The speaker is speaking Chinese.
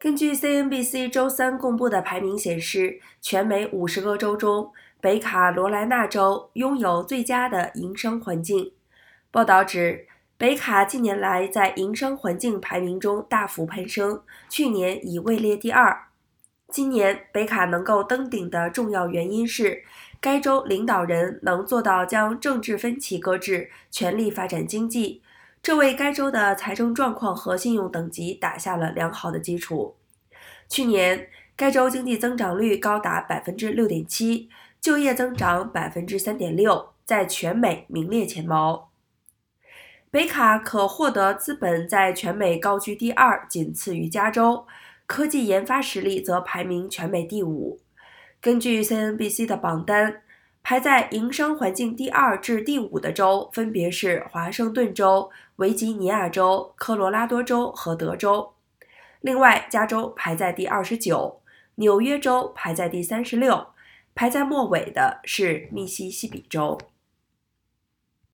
根据 CNBC 周三公布的排名显示，全美五十个州中，北卡罗来纳州拥有最佳的营商环境。报道指，北卡近年来在营商环境排名中大幅攀升，去年已位列第二。今年北卡能够登顶的重要原因是，该州领导人能做到将政治分歧搁置，全力发展经济。这为该州的财政状况和信用等级打下了良好的基础。去年，该州经济增长率高达百分之六点七，就业增长百分之三点六，在全美名列前茅。北卡可获得资本在全美高居第二，仅次于加州；科技研发实力则排名全美第五。根据 CNBC 的榜单。排在营商环境第二至第五的州分别是华盛顿州、维吉尼亚州、科罗拉多州和德州。另外，加州排在第二十九，纽约州排在第三十六，排在末尾的是密西西比州。